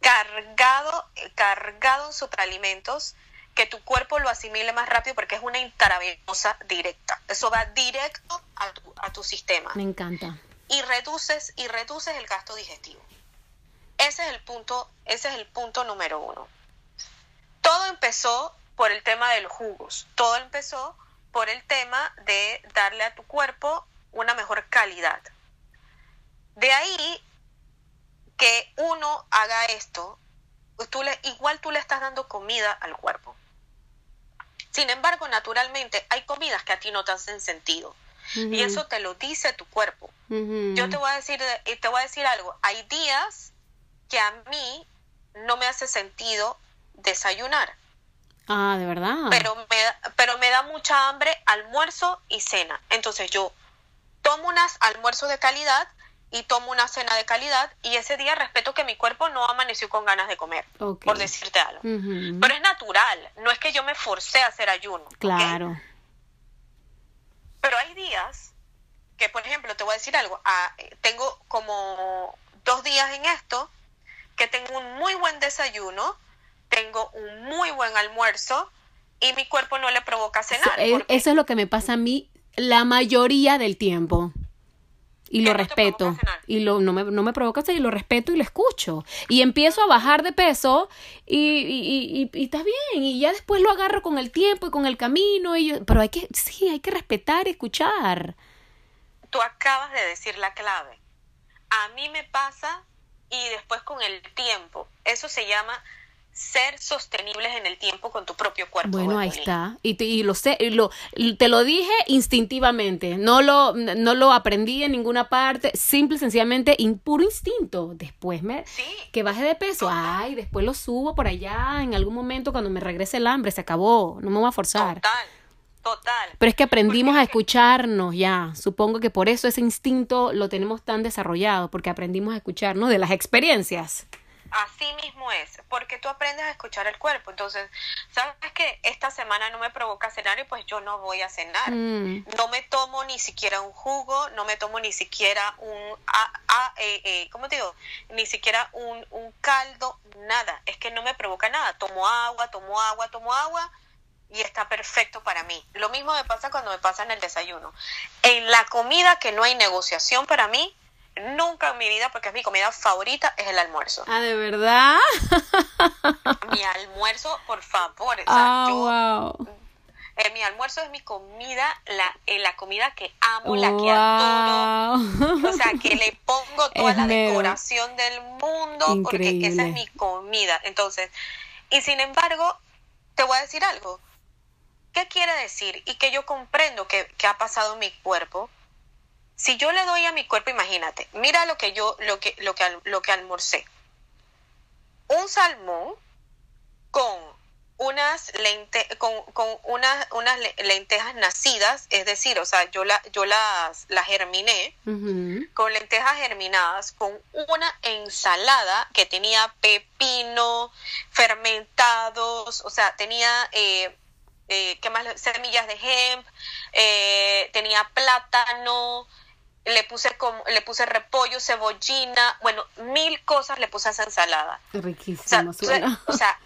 cargado cargado en superalimentos que tu cuerpo lo asimile más rápido porque es una intravenosa directa. Eso va directo a tu, a tu sistema. Me encanta. Y reduces, y reduces el gasto digestivo. Ese es el punto, ese es el punto número uno. Todo empezó por el tema de los jugos. Todo empezó por el tema de darle a tu cuerpo una mejor calidad. De ahí que uno haga esto, tú le, igual tú le estás dando comida al cuerpo. Sin embargo, naturalmente hay comidas que a ti no te hacen sentido. Y eso te lo dice tu cuerpo. Yo te voy a decir, eh, te voy a decir algo. Hay días que a mí no me hace sentido desayunar. Ah, de verdad. Pero me, pero me da mucha hambre almuerzo y cena. Entonces yo tomo unas almuerzos de calidad y tomo una cena de calidad y ese día respeto que mi cuerpo no amaneció con ganas de comer, por decirte algo. Pero es natural, no es que yo me forcé a hacer ayuno. Claro. Pero hay días que, por ejemplo, te voy a decir algo, ah, tengo como dos días en esto que tengo un muy buen desayuno, tengo un muy buen almuerzo y mi cuerpo no le provoca cenar. Eso es lo que me pasa a mí la mayoría del tiempo. Y lo respeto. y lo, no, me, no me provoca y lo respeto y lo escucho. Y empiezo a bajar de peso y, y, y, está bien. Y ya después lo agarro con el tiempo y con el camino. Y pero hay que sí hay que respetar y escuchar. Tú acabas de decir la clave. A mí me pasa y después con el tiempo. Eso se llama ser sostenibles en el tiempo con tu propio cuerpo. Bueno, ahí está. Y, te, lo sé, lo, te lo dije instintivamente. No lo, no lo aprendí en ninguna parte. Simple, sencillamente, puro instinto. Después me, que baje de peso. Ay, después lo subo por allá en algún momento cuando me regrese el hambre. Se acabó. No me voy a forzar. Total. Total. Pero es que aprendimos a escucharnos ya. Supongo que por eso ese instinto lo tenemos tan desarrollado, porque aprendimos a escucharnos de las experiencias. Así mismo es, porque tú aprendes a escuchar el cuerpo. Entonces, ¿sabes que esta semana no me provoca cenar y pues yo no voy a cenar? Mm. No me tomo ni siquiera un jugo, no me tomo ni siquiera un, a, eh, eh, ¿cómo te digo? Ni siquiera un, un caldo, nada. Es que no me provoca nada. Tomo agua, tomo agua, tomo agua y está perfecto para mí. Lo mismo me pasa cuando me pasa en el desayuno. En la comida que no hay negociación para mí, nunca en mi vida, porque es mi comida favorita, es el almuerzo. Ah, ¿de verdad? mi almuerzo, por favor. ah, wow. Eh, mi almuerzo es mi comida, la, eh, la comida que amo, la que adoro. O sea, que le pongo toda la decoración del mundo, porque esa es mi comida. Entonces, y sin embargo, te voy a decir algo. ¿Qué quiere decir? Y que yo comprendo que, que ha pasado en mi cuerpo si yo le doy a mi cuerpo, imagínate, mira lo que yo, lo que, lo que, lo que almorcé. Un salmón con unas lente con, con unas, unas lentejas nacidas, es decir, o sea, yo, la, yo las, las germiné con lentejas germinadas, con una ensalada que tenía pepino, fermentados, o sea, tenía, eh, eh, ¿qué más? Semillas de hemp, eh, tenía plátano, le puse como, le puse repollo, cebollina, bueno, mil cosas le puse a esa ensalada. Riquísimo, o sea,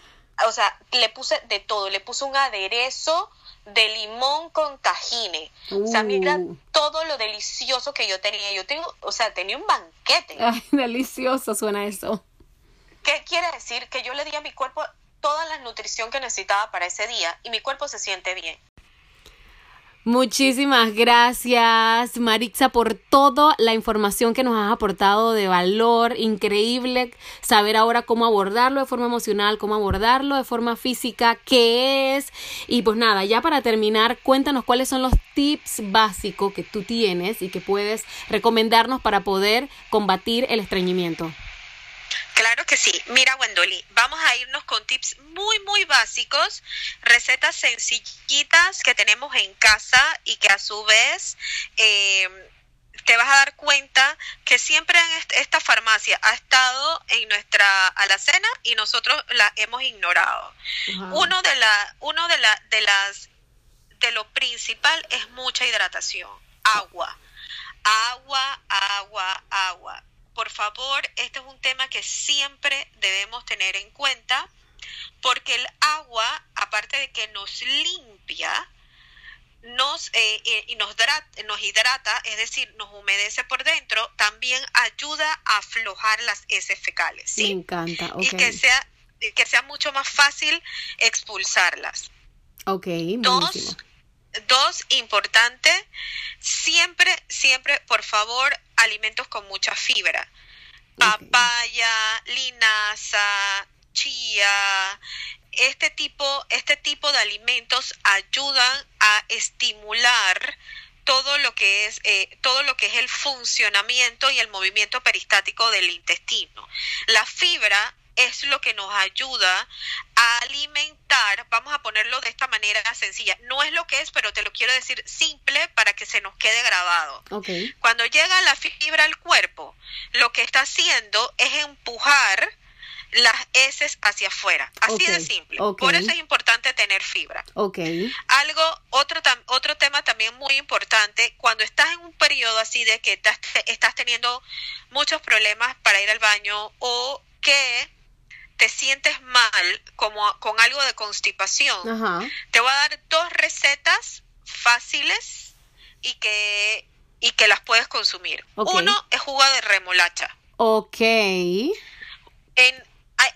o sea, le puse de todo, le puse un aderezo de limón con tajine. O sea, mira uh. todo lo delicioso que yo tenía. Yo tengo, o sea, tenía un banquete. Ay, delicioso suena eso. ¿Qué quiere decir? Que yo le di a mi cuerpo toda la nutrición que necesitaba para ese día y mi cuerpo se siente bien. Muchísimas gracias, Marixa, por toda la información que nos has aportado de valor. Increíble saber ahora cómo abordarlo de forma emocional, cómo abordarlo de forma física, qué es. Y pues nada, ya para terminar, cuéntanos cuáles son los tips básicos que tú tienes y que puedes recomendarnos para poder combatir el estreñimiento. Claro que sí. Mira, Wendoli, vamos a irnos con tips muy, muy básicos, recetas sencillitas que tenemos en casa y que a su vez eh, te vas a dar cuenta que siempre en esta farmacia ha estado en nuestra alacena y nosotros la hemos ignorado. Uno de la, uno de la, de las, de lo principal es mucha hidratación, agua, agua, agua, agua por favor, este es un tema que siempre debemos tener en cuenta porque el agua, aparte de que nos limpia, nos, eh, y nos, nos hidrata, es decir, nos humedece por dentro, también ayuda a aflojar las heces fecales. ¿sí? Me encanta. Y que sea, que sea mucho más fácil expulsarlas. Ok, Dos, dos, importante, siempre, siempre, por favor, alimentos con mucha fibra. Papaya, linaza, chía, este tipo, este tipo de alimentos ayudan a estimular todo lo que es eh, todo lo que es el funcionamiento y el movimiento peristático del intestino. La fibra es lo que nos ayuda a alimentar, vamos a ponerlo de esta manera sencilla, no es lo que es, pero te lo quiero decir simple para que se nos quede grabado. Cuando llega la fibra al cuerpo, lo que está haciendo es empujar las heces hacia afuera, así de simple. Por eso es importante tener fibra. Algo, otro, otro tema también muy importante, cuando estás en un periodo así de que estás, estás teniendo muchos problemas para ir al baño o que te sientes mal, como con algo de constipación, te voy a dar dos recetas fáciles y que, y que las puedes consumir. Uno es jugo de remolacha. Ok. En,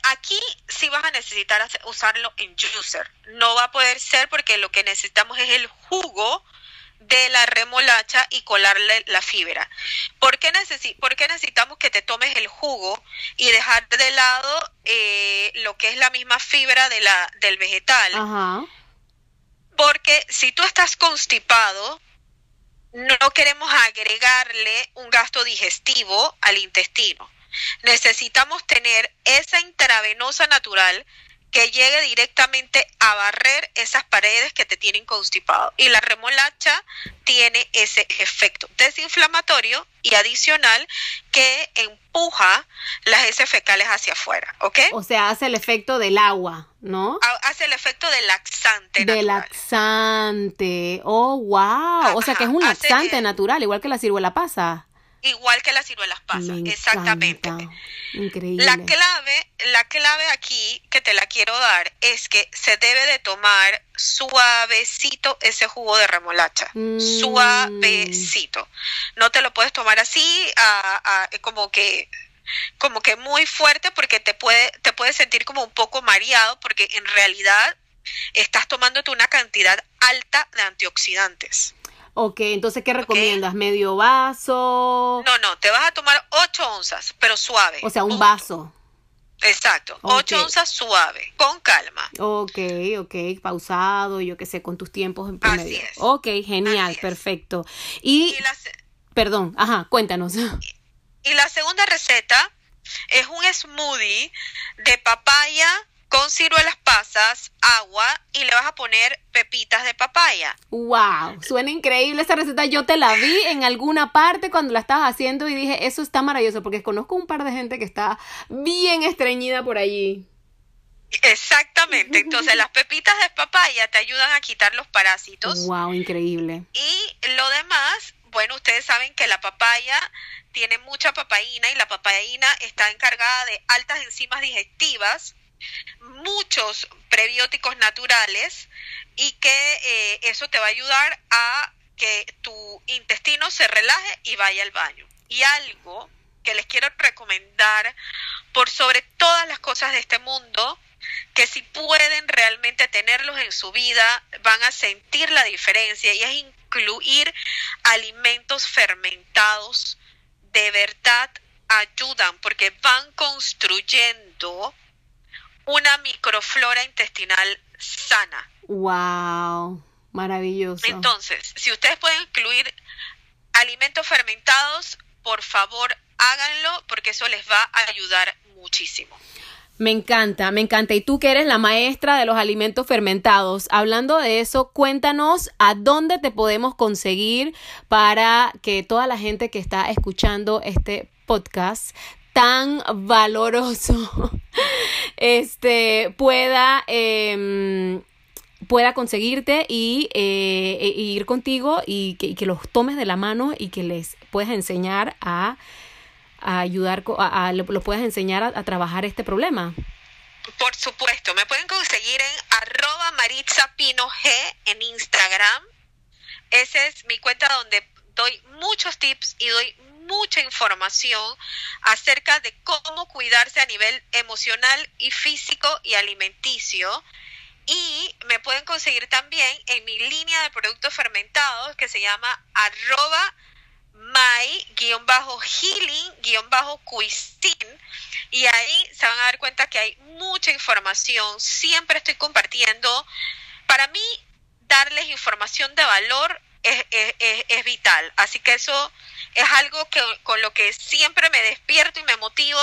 aquí sí vas a necesitar usarlo en juicer. No va a poder ser porque lo que necesitamos es el jugo de la remolacha y colarle la fibra. ¿Por qué, necesitamos que te tomes el jugo y dejar de lado eh, lo que es la misma fibra de la, del vegetal? Porque si tú estás constipado, no queremos agregarle un gasto digestivo al intestino. Necesitamos tener esa intravenosa natural que llegue directamente a barrer esas paredes que te tienen constipado. Y la remolacha tiene ese efecto desinflamatorio y adicional que empuja las heces fecales hacia afuera, ¿ok? O sea, hace el efecto del agua, ¿no? Hace el efecto del laxante. De laxante. Oh, wow. o sea, que es un laxante natural, igual que la ciruela pasa igual que las ciruelas pasas, exactamente. Increíble. La clave, la clave aquí que te la quiero dar es que se debe de tomar suavecito ese jugo de remolacha, mm. suavecito. No te lo puedes tomar así, como que como que muy fuerte porque te puede te puedes sentir como un poco mareado porque en realidad estás tomándote una cantidad alta de antioxidantes. Ok, entonces, ¿qué recomiendas? ¿Medio vaso? No, no, te vas a tomar 8 onzas, pero suave. O sea, un vaso. Exacto, 8 onzas suave, con calma. Ok, ok, pausado, yo qué sé, con tus tiempos en promedio. Así es. Ok, genial, perfecto. Y, perdón, ajá, cuéntanos. y la segunda receta es un smoothie de papaya con ciruelas pasas, agua y le vas a poner pepitas de papaya. ¡Wow! Suena increíble esa receta. Yo te la vi en alguna parte cuando la estabas haciendo y dije, eso está maravilloso porque conozco un par de gente que está bien estreñida por allí. Exactamente. Entonces, las pepitas de papaya te ayudan a quitar los parásitos. ¡Wow! Increíble. Y lo demás, bueno, ustedes saben que la papaya tiene mucha papaína y la papaína está encargada de altas enzimas digestivas muchos prebióticos naturales y que eh, eso te va a ayudar a que tu intestino se relaje y vaya al baño. Y algo que les quiero recomendar por sobre todas las cosas de este mundo, que si pueden realmente tenerlos en su vida, van a sentir la diferencia y es incluir alimentos fermentados. De verdad ayudan porque van construyendo una microflora intestinal sana. ¡Wow! Maravilloso. Entonces, si ustedes pueden incluir alimentos fermentados, por favor háganlo porque eso les va a ayudar muchísimo. Me encanta, me encanta. Y tú que eres la maestra de los alimentos fermentados, hablando de eso, cuéntanos a dónde te podemos conseguir para que toda la gente que está escuchando este podcast tan valoroso este pueda em, pueda conseguirte y eh, e, ir contigo y que, los tomes de la mano y que les puedas enseñar a, ayudar a, lo puedas enseñar a, trabajar este problema. Por supuesto me pueden conseguir en arroba maritza en instagram. Esa es mi cuenta donde doy muchos tips y doy mucha información acerca de cómo cuidarse a nivel emocional y físico y alimenticio. Y me pueden conseguir también en mi línea de productos fermentados que se llama arroba my-healing-cuisine y ahí se van a dar cuenta que hay mucha información, siempre estoy compartiendo. Para mí, darles información de valor es, es, es, vital. Así que eso es algo que con lo que siempre me despierto y me motivo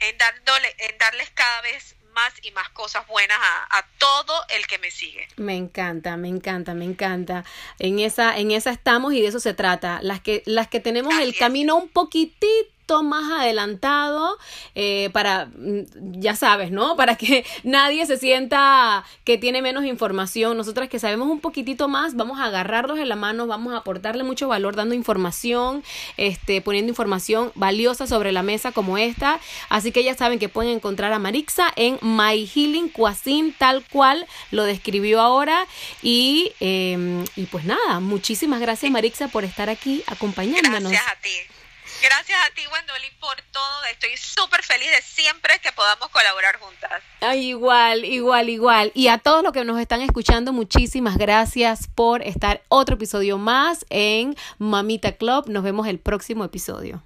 en, dándole, en darles cada vez más y más cosas buenas a, a, todo el que me sigue. Me encanta, me encanta, me encanta. En esa, en esa estamos y de eso se trata. Las que, las que tenemos el camino un poquitito más adelantado eh, para, mm, ya sabes, ¿no? Para que nadie se sienta que tiene menos información. Nosotras que sabemos un poquitito más, vamos a agarrarlos en la mano, vamos a aportarle mucho valor dando información, este, poniendo información valiosa sobre la mesa como esta. Así que ya saben que pueden encontrar a Marixa en My Healing Cuasin, tal cual lo describió ahora. Y, em, y pues nada, muchísimas gracias Marixa por estar aquí acompañándonos. Gracias a ti. Gracias a ti, Wendoli, por todo. Estoy súper feliz de siempre que podamos colaborar juntas. igual, igual, igual. Y a todos los que nos están escuchando, muchísimas gracias por estar otro episodio más en Mamita Club. Nos vemos el próximo episodio.